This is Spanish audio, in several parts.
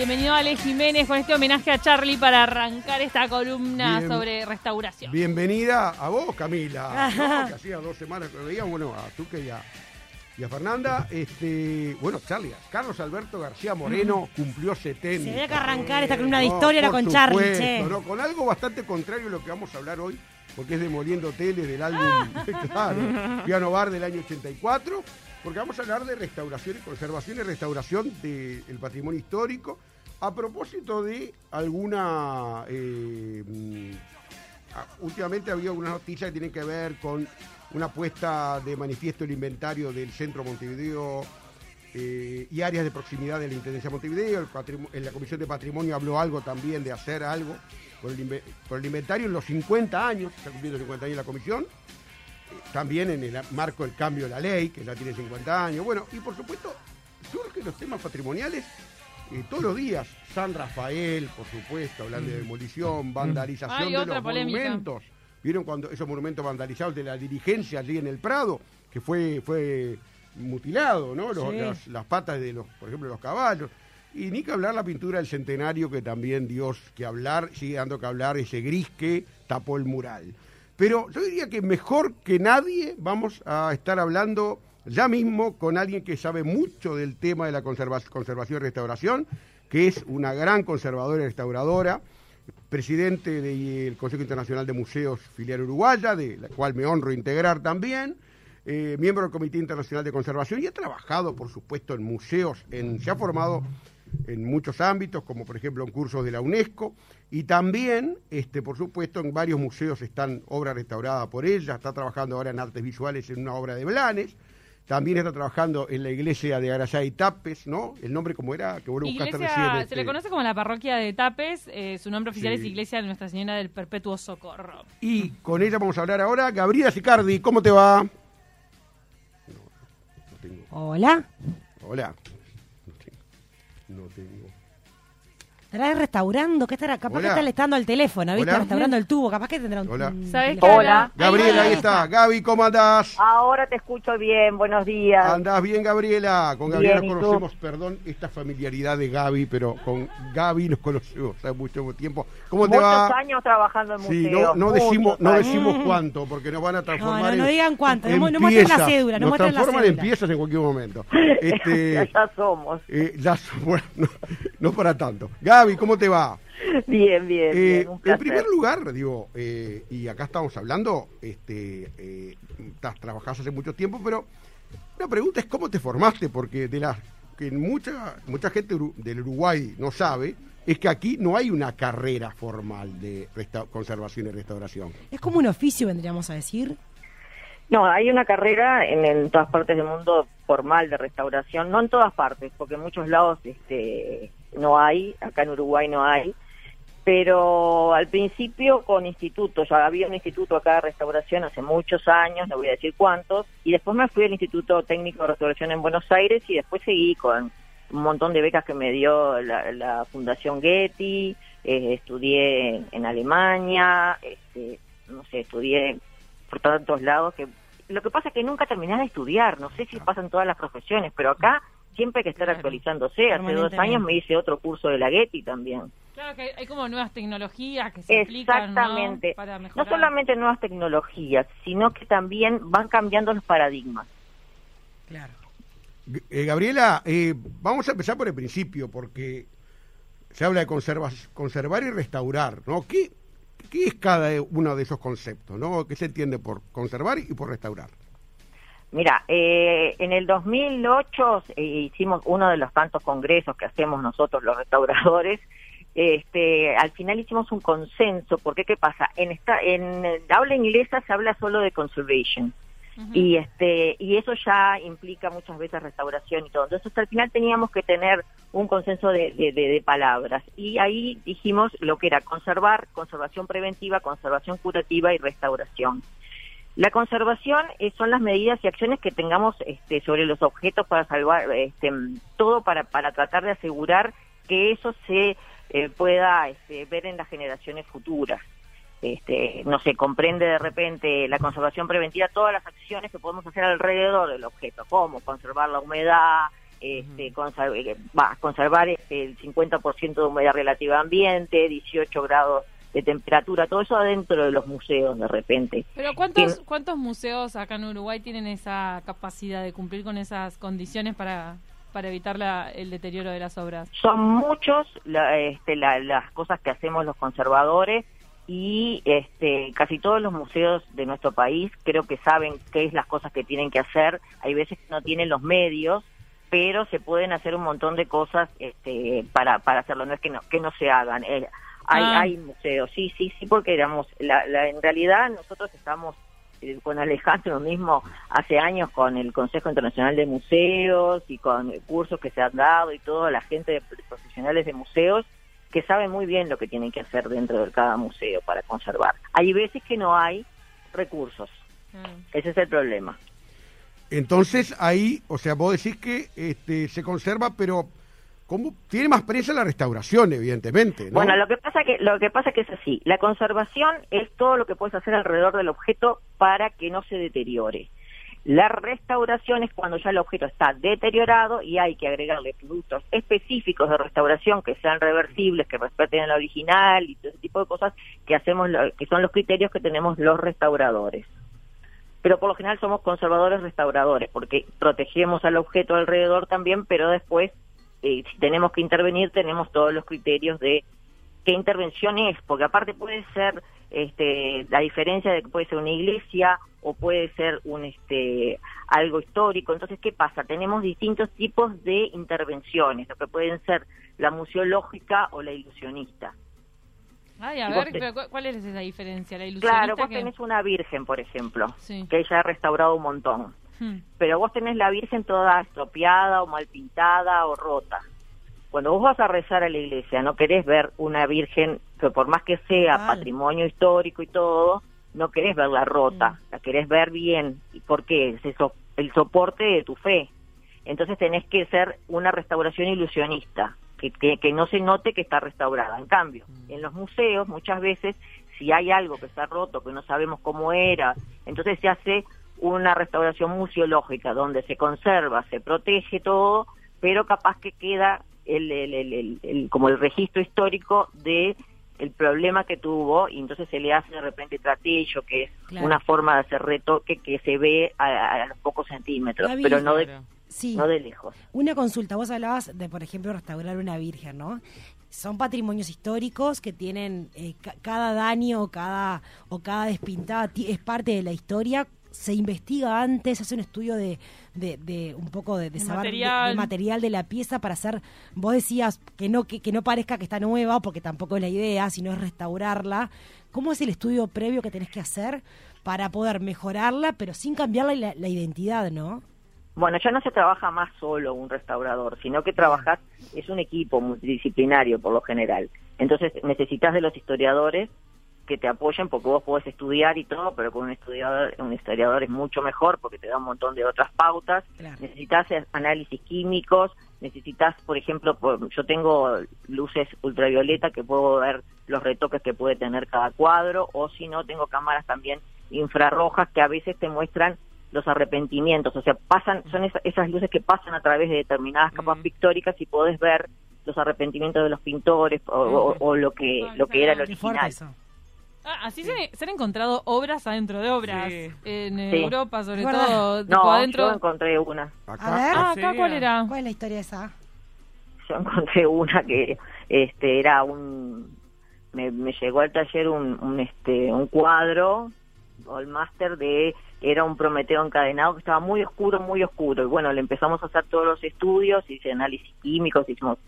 Bienvenido Ale Jiménez con este homenaje a Charlie para arrancar esta columna Bien. sobre restauración. Bienvenida a vos, Camila. ¿no? Que hacía dos semanas que lo veíamos, bueno, a Tuque y a, y a Fernanda. Este, bueno, Charlie, Carlos Alberto García Moreno cumplió 70. Se había que arrancar esta columna de No, historia, era con Charlie, che. ¿no? Con algo bastante contrario a lo que vamos a hablar hoy, porque es Demoliendo Tele del álbum, claro, Piano Bar del año 84, porque vamos a hablar de restauración y conservación y restauración del patrimonio histórico, a propósito de alguna... eh, mm, últimamente ha habido algunas noticias que tienen que ver con una puesta de manifiesto el inventario del Centro Montevideo eh, y áreas de proximidad de la Intendencia de Montevideo. En la Comisión de Patrimonio habló algo también de hacer algo con el, inve- con el inventario en los 50 años, está cumpliendo 50 años la Comisión. También en el marco del cambio de la ley, que ya tiene 50 años. Bueno, y por supuesto, surgen los temas patrimoniales eh, todos los días. San Rafael, por supuesto, hablando de demolición, vandalización Hay de los polémica. monumentos. ¿Vieron cuando esos monumentos vandalizados de la dirigencia allí en el Prado? Que fue, fue mutilado, ¿no? Los- Sí. las, las patas de los, por ejemplo, los caballos. Y ni que hablar la pintura del centenario, que también Dios que hablar, sigue dando que hablar ese gris que tapó el mural. Pero yo diría que mejor que nadie vamos a estar hablando ya mismo con alguien que sabe mucho del tema de la conserva- conservación y restauración, que es una gran conservadora y restauradora, presidente del Consejo Internacional de Museos Filial Uruguaya, de la cual me honro integrar también, eh, miembro del Comité Internacional de Conservación y ha trabajado, por supuesto, en museos, en, se ha formado en muchos ámbitos, como por ejemplo en cursos de la UNESCO, y también, este, por supuesto, en varios museos están obras restauradas por ella, está trabajando ahora en artes visuales en una obra de Blanes, también está trabajando en la iglesia de Arayá y Tapes, ¿no? El nombre como era, que vos buscaste recién. se este, le conoce como la parroquia de Tapes, eh, su nombre oficial Sí. es Iglesia de Nuestra Señora del Perpetuo Socorro. Y con ella vamos a hablar ahora. Gabriela Sicardi, ¿cómo te va? No, no tengo. Hola. Hola. No tengo. ¿Estará restaurando? ¿Qué estará? Capaz Hola. que está listando el teléfono, ¿viste? Hola. Restaurando el tubo. Capaz que tendrá un. Hola. ¿Sabes qué? Hola. Gabriela, ahí está. Gaby, ¿cómo andás? Ahora te escucho bien, buenos días. Andás bien, Gabriela. Con Gabriela Bien, conocemos, perdón, esta familiaridad de Gaby, pero con Gaby nos conocemos hace mucho tiempo. ¿Cómo te Muchos va? años trabajando en Sí, museos. no, no decimos, no decimos cuánto, porque nos van a transformar no, en. no digan cuánto, no en mu- no muestren la cédula, no Nos muestren la transforman en cédula. piezas en cualquier momento. Este, ya somos. eh, ya, bueno, no, para tanto. Gaby, ¿cómo te va? Bien, bien, Eh, bien. Un en primer lugar, digo, eh, y acá estamos hablando, este, eh, estás- trabajás hace mucho tiempo, pero una pregunta es cómo te formaste, porque de las que mucha mucha gente del Uruguay no sabe, es que aquí no hay una carrera formal de resta- conservación y restauración. Es como un oficio, vendríamos a decir. No, hay una carrera en, en todas partes del mundo formal de restauración, no en todas partes, porque en muchos lados este, no hay, acá en Uruguay no hay, pero al principio con institutos, ya había un instituto acá de restauración hace muchos años, no voy a decir cuántos, y después me fui al Instituto Técnico de Restauración en Buenos Aires y después seguí con un montón de becas que me dio la, la Fundación Getty, eh, estudié en, en Alemania, este, no sé, estudié por tantos lados que lo que pasa es que nunca terminás de estudiar, no sé si pasa en todas las profesiones, pero acá siempre hay que estar Claro, actualizándose. Hace dos años me hice otro curso de la Getty también. Claro que hay, como nuevas tecnologías que se aplican ¿no? Exactamente. para No solamente nuevas tecnologías, sino que también van cambiando los paradigmas. Claro. Eh, Gabriela, eh, vamos a empezar por el principio, porque se habla de conservas- conservar y restaurar, ¿no? ¿Qué, ¿Qué es cada uno de esos conceptos, ¿no? ¿Qué se entiende por conservar y por restaurar? Mira, eh, en el 2008 eh, hicimos uno de los tantos congresos que hacemos nosotros los restauradores, este, al final hicimos un consenso, porque ¿qué pasa? En esta, en la habla inglesa se habla solo de conservation. Y este y eso ya implica muchas veces restauración y todo. Entonces al final teníamos que tener un consenso de, de, de palabras y ahí dijimos lo que era conservar, conservación preventiva, conservación curativa y restauración. La conservación eh, son las medidas y acciones que tengamos este, sobre los objetos para salvar, este, todo para, para tratar de asegurar que eso se eh, pueda este, ver en las generaciones futuras. Este, no se comprende de repente la conservación preventiva, todas las acciones que podemos hacer alrededor del objeto, como conservar la humedad, este, conservar, eh, conservar este, el 50% de humedad relativa al ambiente, 18 grados de temperatura, todo eso adentro de los museos de repente. Pero ¿cuántos, ¿cuántos museos acá en Uruguay tienen esa capacidad de cumplir con esas condiciones para, para evitar la, el deterioro de las obras? Son muchos este, las cosas que hacemos los conservadores y este, casi todos los museos de nuestro país creo que saben qué es las cosas que tienen que hacer. Hay veces que no tienen los medios, pero se pueden hacer un montón de cosas este, para, para hacerlo. No es que no, que no se hagan. Eh, hay, ah. hay museos, sí, sí, sí, porque éramos, la, la, en realidad nosotros estamos eh, con Alejandro mismo hace años con el Consejo Internacional de Museos y con cursos que se han dado y toda la gente de profesionales de museos que saben muy bien lo que tienen que hacer dentro de cada museo para conservar. Hay veces que no hay recursos. Mm. Ese es el problema. Entonces ahí, o sea, vos decís que este, se conserva, pero ¿cómo? tiene más presa la restauración, evidentemente. ¿no? Bueno, lo que pasa que lo que pasa que es así. La conservación es todo lo que puedes hacer alrededor del objeto para que no se deteriore. La restauración es cuando ya el objeto está deteriorado y hay que agregarle productos específicos de restauración que sean reversibles, que respeten el original y todo ese tipo de cosas que hacemos, que son los criterios que tenemos los restauradores. Pero por lo general somos conservadores restauradores porque protegemos al objeto alrededor también, pero después eh, si tenemos que intervenir tenemos todos los criterios de qué intervención es, porque aparte puede ser este, la diferencia de que puede ser una iglesia o puede ser un este algo histórico. Entonces, ¿qué pasa? Tenemos distintos tipos de intervenciones, lo que pueden ser la museológica o la ilusionista. Ay, a ver, ¿cuál es esa diferencia? ¿La ilusionista claro, vos tenés una virgen, por ejemplo, que ella ha restaurado un montón. Hmm. Pero vos tenés la virgen toda estropeada o mal pintada o rota cuando vos vas a rezar a la iglesia, no querés ver una virgen que por más que sea patrimonio histórico y todo, no querés verla rota, mm. la querés ver bien. ¿Y por qué? Es eso, el soporte de tu fe. Entonces tenés que ser una restauración ilusionista, que, que, no se note que está restaurada. En cambio, mm. en los museos muchas veces, si hay algo que está roto, que no sabemos cómo era, entonces se hace una restauración museológica, donde se conserva, se protege todo, pero capaz que queda el, el, el, como el registro histórico de el problema que tuvo y entonces se le hace de repente tratillo, que es una forma de hacer retoque que se ve a, los pocos centímetros, pero no de, no de lejos. Una consulta, vos hablabas de, por ejemplo, restaurar una virgen, ¿no? Son patrimonios históricos que tienen eh, cada daño cada, o cada despintada es parte de la historia se investiga antes, hace un estudio de, de, un poco de, de, material. material. de la pieza para hacer, vos decías que no, que, no parezca que está nueva, porque tampoco es la idea, sino es restaurarla. ¿Cómo es el estudio previo que tenés que hacer para poder mejorarla, pero sin cambiarla la, la identidad, no? Bueno, ya no se trabaja más solo un restaurador, sino que trabajas, es un equipo multidisciplinario por lo general. Entonces necesitas de los historiadores que te apoyen porque vos podés estudiar y todo, pero con un historiador, un historiador es mucho mejor porque te da un montón de otras pautas. Necesitas análisis químicos, necesitas, por ejemplo, yo tengo luces ultravioleta que puedo ver los retoques que puede tener cada cuadro, o si no, tengo cámaras también infrarrojas que a veces te muestran los arrepentimientos, o sea, pasan, son esas luces que pasan a través de determinadas capas pictóricas y podés ver los arrepentimientos de los pintores o, lo que lo que era el original. Ah, así se, han encontrado obras adentro de obras. En Europa, sobre todo. No, adentro... yo encontré una. ¿Acá? A ver, ah, ¿acá cuál era? ¿Cuál es la historia esa? Yo encontré una que este era un. Me, llegó al taller un, un, este, un cuadro o el máster de era un Prometeo encadenado que estaba muy oscuro, muy oscuro. Y bueno, le empezamos a hacer todos los estudios, hice análisis químicos, hicimos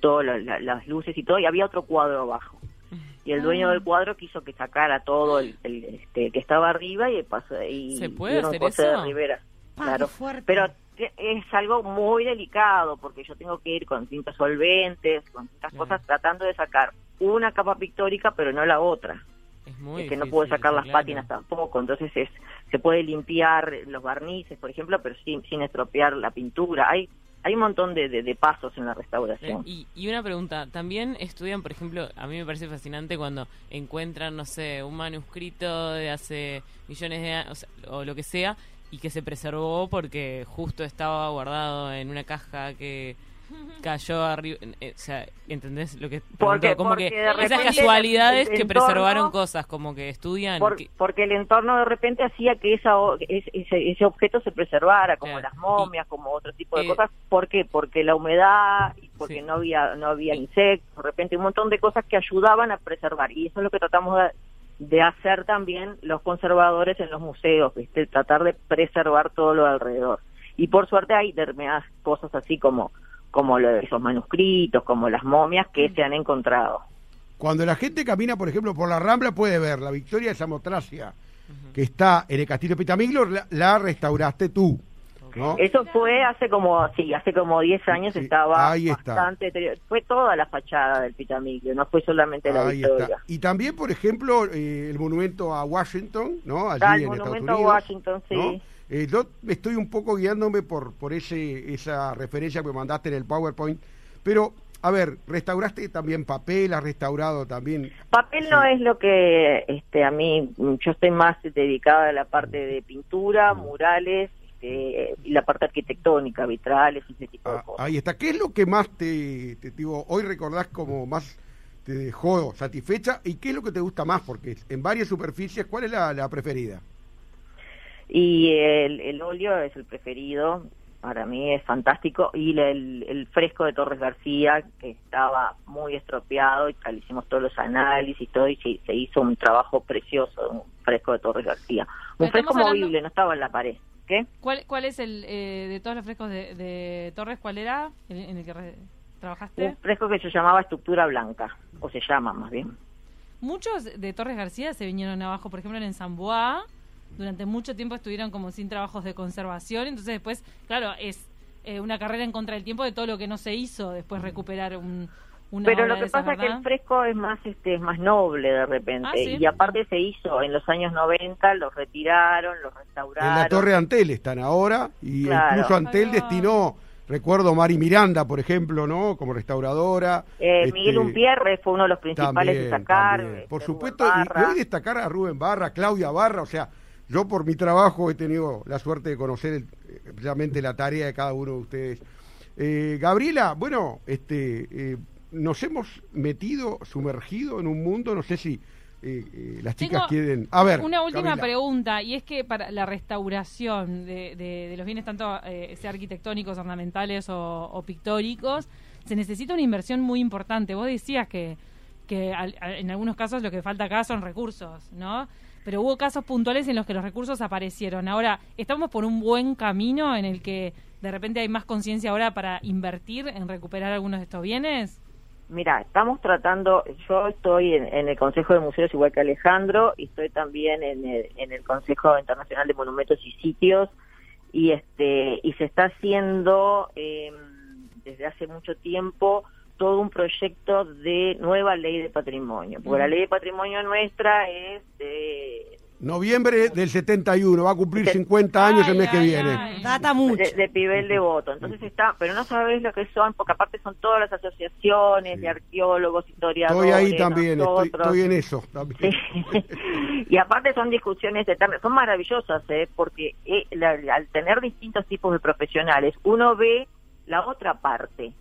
todas las luces y todo, y había otro cuadro abajo. Y el dueño del cuadro quiso que sacara todo el, este, que estaba arriba y pasó y ¿Se puede hacer eso? de Rivera. claro. Pero es algo muy delicado porque yo tengo que ir con tintas solventes, con tintas cosas, tratando de sacar una capa pictórica, pero no la otra. Es, muy que no puedo sacar las pátinas tampoco, entonces es se puede limpiar los barnices, por ejemplo, pero sin, sin estropear la pintura. Hay hay un montón de, de, pasos en la restauración. Y, y, una pregunta, también estudian, por ejemplo, a mí me parece fascinante cuando encuentran, no sé, un manuscrito de hace millones de años, o lo que sea, y que se preservó porque justo estaba guardado en una caja que cayó arriba, eh, o sea, ¿entendés lo que porque, como que esas casualidades que preservaron cosas, como que estudian porque el entorno de repente hacía que esa ese, ese objeto se preservara, como las momias, como otro tipo de eh, cosas, ¿por qué? Porque la humedad, porque no había no había insectos, de repente un montón de cosas que ayudaban a preservar y eso es lo que tratamos de de hacer también los conservadores en los museos, ¿viste? tratar de preservar todo lo alrededor. Y por suerte hay determinadas cosas así como, como lo de esos manuscritos, como las momias que se han encontrado. Cuando la gente camina, por ejemplo, por la Rambla, puede ver la Victoria de Samotracia, que está en el Castillo Pitamiglo, la restauraste tú. Eso fue hace como, sí, hace como 10 años estaba bastante Fue toda la fachada del Pitamigio, no fue solamente la Victoria. Y también, por ejemplo, eh, el monumento a Washington, ¿no? Allí ah, el monumento a Washington, sí. Eh, yo estoy un poco guiándome por, por ese, esa referencia que mandaste en el PowerPoint, pero a ver, restauraste también papel, has restaurado también. Papel no es lo que este, a mí, yo estoy más dedicada a la parte de pintura, murales, este, y la parte arquitectónica, vitrales, ese tipo de ah, cosas. Ahí está. ¿Qué es lo que más te, digo, hoy recordás como más te dejó satisfecha y qué es lo que te gusta más? Porque en varias superficies, ¿cuál es la, preferida? Y el, el, óleo es el preferido, para mí es fantástico, y el, el, fresco de Torres García, que estaba muy estropeado, y tal, hicimos todos los análisis y todo, y se, hizo un trabajo precioso, un fresco de Torres García. Un fresco movible, no estaba en la pared. ¿Cuál, cuál es el, eh, de todos los frescos de, Torres, cuál era en, el que trabajaste? Un fresco que se llamaba Estructura Blanca, o se llama más bien. Muchos de Torres García se vinieron abajo, por ejemplo en Zamboa, durante mucho tiempo estuvieron como sin trabajos de conservación, entonces después, claro, es eh, una carrera en contra del tiempo de todo lo que no se hizo, después recuperar un, pero lo que pasa es que el fresco es más este es más noble de repente ah, y aparte se hizo en los años 90 los retiraron los restauraron. En la torre Antel están ahora y incluso Antel destinó recuerdo Mari Miranda por ejemplo no como restauradora eh, este, Miguel Umpierre fue uno de los principales de destacar este, por supuesto y, hoy destacar a Rubén Barra Claudia Barra o sea yo por mi trabajo he tenido la suerte de conocer precisamente la tarea de cada uno de ustedes eh, Gabriela bueno este eh, nos hemos metido, sumergido en un mundo, no sé si eh, eh, las chicas quieren... A ver. Una última pregunta, y es que para la restauración de, de, los bienes, tanto eh, sea arquitectónicos, ornamentales o, pictóricos, se necesita una inversión muy importante. Vos decías que, que en algunos casos lo que falta acá son recursos, ¿no? Pero hubo casos puntuales en los que los recursos aparecieron. Ahora, ¿estamos por un buen camino en el que de repente hay más conciencia ahora para invertir en recuperar algunos de estos bienes? Mira, estamos tratando, yo estoy en, el Consejo de Museos igual que Alejandro, y estoy también en el, en el Consejo Internacional de Monumentos y Sitios, y este y se está haciendo eh, desde hace mucho tiempo todo un proyecto de nueva ley de patrimonio, porque la ley de patrimonio nuestra es de Noviembre del 71, va a cumplir 50 años el mes que viene. Data mucho. De, Pibel de voto. Entonces está, pero no sabes lo que son, porque aparte son todas las asociaciones de arqueólogos, historiadores. Estoy ahí también, estoy, en eso también. y aparte son discusiones eternas, son maravillosas, ¿eh? porque eh, al tener distintos tipos de profesionales, uno ve la otra parte.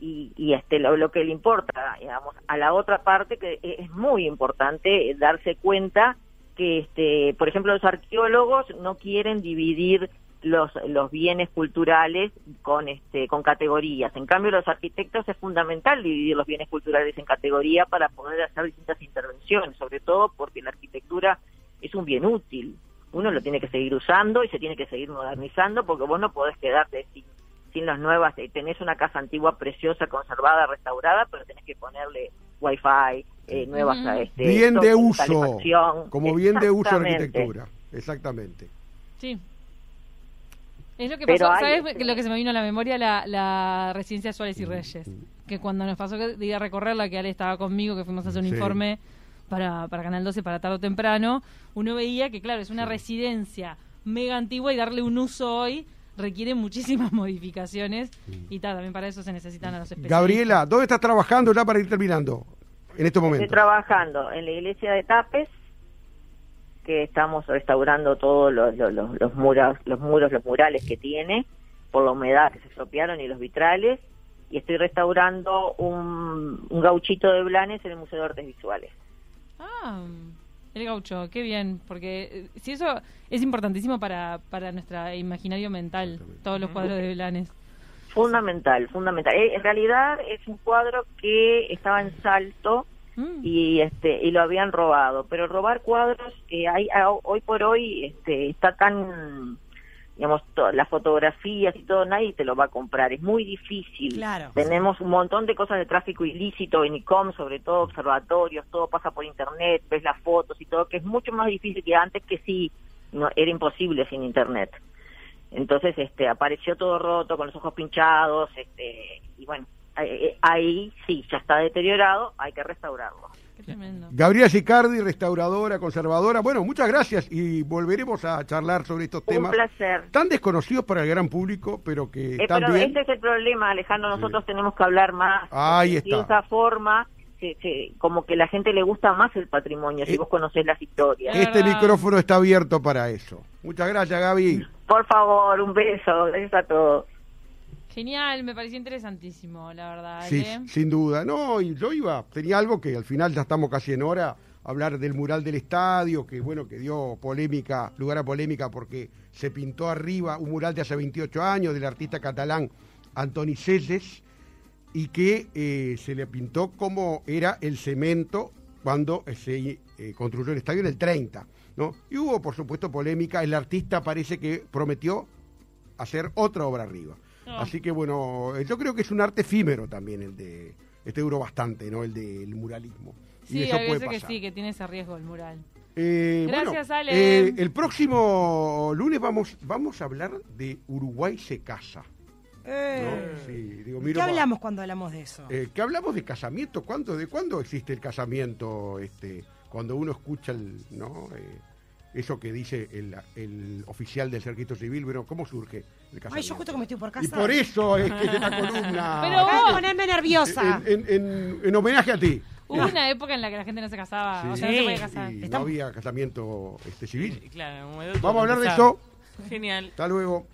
Y, y este lo, lo que le importa, digamos, a la otra parte que es muy importante darse cuenta que, este, por ejemplo, los arqueólogos no quieren dividir los, los bienes culturales con, este, con categorías. En cambio, los arquitectos es fundamental dividir los bienes culturales en categoría para poder hacer distintas intervenciones, sobre todo porque la arquitectura es es un bien útil. Uno lo tiene que seguir usando y se tiene que seguir modernizando porque vos no podés quedarte sin, sin las nuevas. eh, Tenés una casa antigua preciosa, conservada, restaurada, pero tenés que ponerle wifi, eh, nuevas... Ujú. este, bien de uso, como bien de uso arquitectura. Exactamente. Sí. Es lo que Pero pasó, hay- ¿sabes lo que se me vino a la memoria? La, la residencia Suárez y Reyes. Que cuando nos pasó que de ir a recorrerla, que Ale estaba conmigo, que fuimos a hacer un Sí. informe para, para Canal 12 para tarde o temprano, uno veía que, claro, es una residencia mega antigua y darle un uso hoy requiere muchísimas modificaciones y tal, también para eso se necesitan a los especialistas. Gabriela, ¿dónde estás trabajando ya para ir terminando? En este Estoy momento. trabajando en la iglesia de Tapes, que estamos restaurando todos los, los, los, los muros, los muros, los murales que tiene, por la humedad que se estropearon y los vitrales, y estoy restaurando un, un gauchito de Blanes en el Museo de Artes Visuales. Ah, el gaucho, qué bien, porque eh, si eso es importantísimo para, para nuestro imaginario mental, todos los cuadros de Blanes. Fundamental, fundamental. Eh, En realidad es un cuadro que estaba en salto Mm. y este y lo habían robado, pero robar cuadros eh, hay, a- hoy por hoy este, está tan digamos las fotografías y todo nadie te lo va a comprar, es muy difícil. Claro. Tenemos un montón de cosas de tráfico ilícito en ICOM, sobre todo observatorios, todo pasa por internet, ves las fotos y todo, que es mucho más difícil que antes que sí no era imposible sin internet. Entonces, este, apareció todo roto, con los ojos pinchados, este, y bueno, ahí, ahí sí, ya está deteriorado, hay que restaurarlo. Tremendo. Gabriela Sicardi, restauradora, conservadora. Bueno, muchas gracias y volveremos a charlar sobre estos Un temas placer. tan desconocidos para el gran público, pero que Eh, pero ese es el problema, Alejandro, nosotros tenemos que hablar más. Ahí porque está. De esa forma, se- se- como que la gente le gusta más el patrimonio, si Eh, vos conocés las historias. Es Este verdad. micrófono está abierto para eso. Muchas gracias, Gaby. Por favor, un beso, gracias a todos. Genial, me pareció interesantísimo, la verdad. Sí, Ale. sin duda. No, y yo iba, tenía algo que al final ya estamos casi en hora, hablar del mural del estadio, que bueno, que dio polémica, lugar a polémica porque se pintó arriba un mural de hace 28 años del artista catalán Antoni Selles y que eh, se le pintó como era el cemento cuando se eh, construyó el estadio en el 30, ¿no? Y hubo, por supuesto, polémica. El artista parece que prometió hacer otra obra arriba. Así que bueno, eh, yo creo que es un arte efímero también el de este duró bastante, ¿no? El del muralismo. y Sí, eso hay puede veces que pasar. sí, que tiene ese riesgo el mural. Eh, Gracias, bueno, Ale. eh, el próximo lunes vamos vamos a hablar de Uruguay se casa. ¿no? Sí, digo, ¿Qué miro hablamos cuando hablamos de eso? eh, ¿Qué hablamos de casamiento? ¿Cuándo, ¿De cuándo existe el casamiento? Este, cuando uno escucha el, ¿no? Eso que dice el, el oficial del Cerquito Civil, bueno, ¿cómo surge el casamiento? Ay, yo justo que me estoy por casa. Y por eso es que es esta columna. Pero vos- ponerme nerviosa. en, en- en- en homenaje a ti. Hubo una época en la que la gente no se casaba, o sea, no se podía casar. Y no había casamiento este, civil. Claro, Vamos a hablar de eso. Genial. Hasta luego.